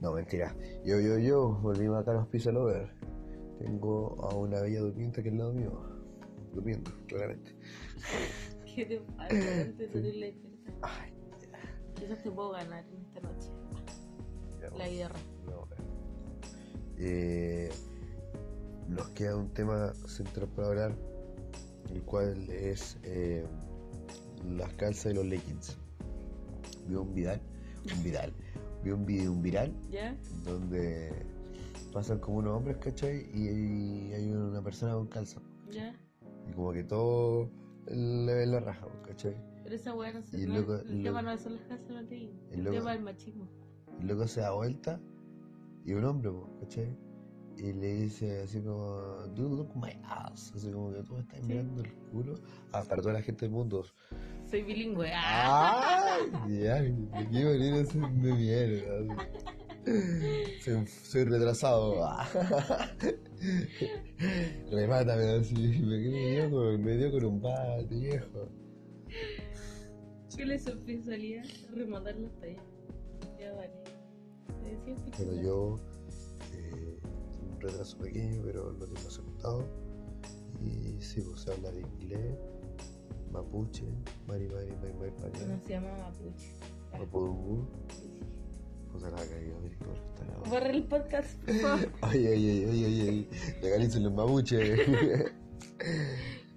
No, mentira. Yo, yo, yo, volvimos acá a los Pizza Lover. Tengo a una bella durmiente que al lado mío. Durmiendo, claramente. ¿Qué te pasa? Te terrible despierta. Ay, Quizás te puedo ganar en esta noche. La guerra. no, eh, nos queda un tema central para hablar, el cual es eh, las calzas y los leggings. Vi un viral, un viral, vi un video, un viral ¿Ya? donde pasan como unos hombres, ¿cachai? Y, hay una persona con calza. ¿Ya? Y como que todo le ve la raja, ¿cachai? Pero esa weá no se no loco- El loco- tema no son las casas no te. Y El loco- tema del machismo. Y luego se da vuelta y un hombre, ¿cachai? Y le dice así como, dude, look my ass. Así como que tú me estás Sí. mirando el culo. Ah, para toda la gente del mundo. Soy bilingüe. ¡Ah! ¡Ay! Ya, de qué manera se me mierda. Soy, soy retrasado. Remátame así. Me, me dio con, me dio con un bate, viejo. ¿Qué le sorpresaría rematar las tallas? Ya vale. Pero yo eh, retraso pequeño, pero lo tengo aceptado. Y sí, pues se habla de inglés, mapuche, mari mari mari mari No mari, se llama mapuche. mapudungu. Puta la cagué, Víctor, está la Borra el podcast, por favor. Ay, ay, ay, ay, ay, ay, legalicen los mapuches.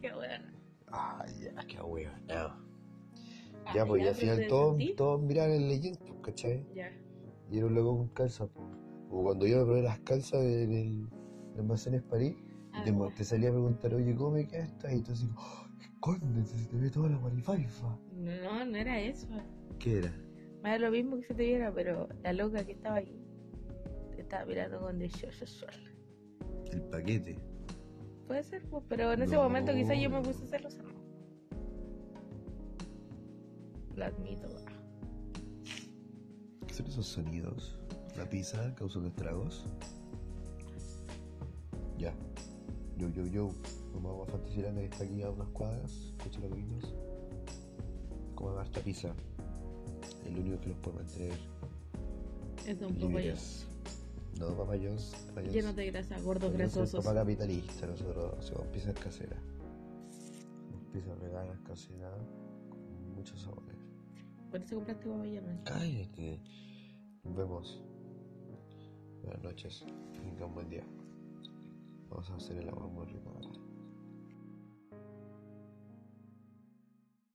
Qué bueno. Ay, ya, qué huevo, no. Ah, Ya, pues, y al final todos, todos miran el leyendo, ¿cachai? Ya. Y era un loco con calza, pues. Cuando yo me probé las calzas en el almacén París, Ah, y te, bueno. te salía a preguntar, oye, ¿cómo queda esta? Y tú así, oh, escóndete, se te ve toda la guarifalfa. No, no era eso. ¿Qué era? Me da lo mismo que se te viera, pero la loca que estaba ahí te estaba mirando con de yo, yo, yo. El paquete. Puede ser, pues, pero en ese No. momento quizás yo me puse celosa, ¿no? Lo admito. ah. ¿Qué son esos sonidos? ¿La pizza causó estragos? Ya. Yo, yo, yo. Vamos a Fantasyland que está aquí a unas cuadras. Escucha los gritos. Como harta pizza. El único que los puede mantener Es papayón. libres. No, papayos. papayos. Llenos de grasa, gordos grasosos. papá capitalista, nosotros hacemos pizzas caseras. Pizzas veganas caseras con muchos sabores. Por eso compraste papayón. Cállate. Nos vemos. Buenas noches. Tengan un buen día. Vamos a hacer el agua muy rico.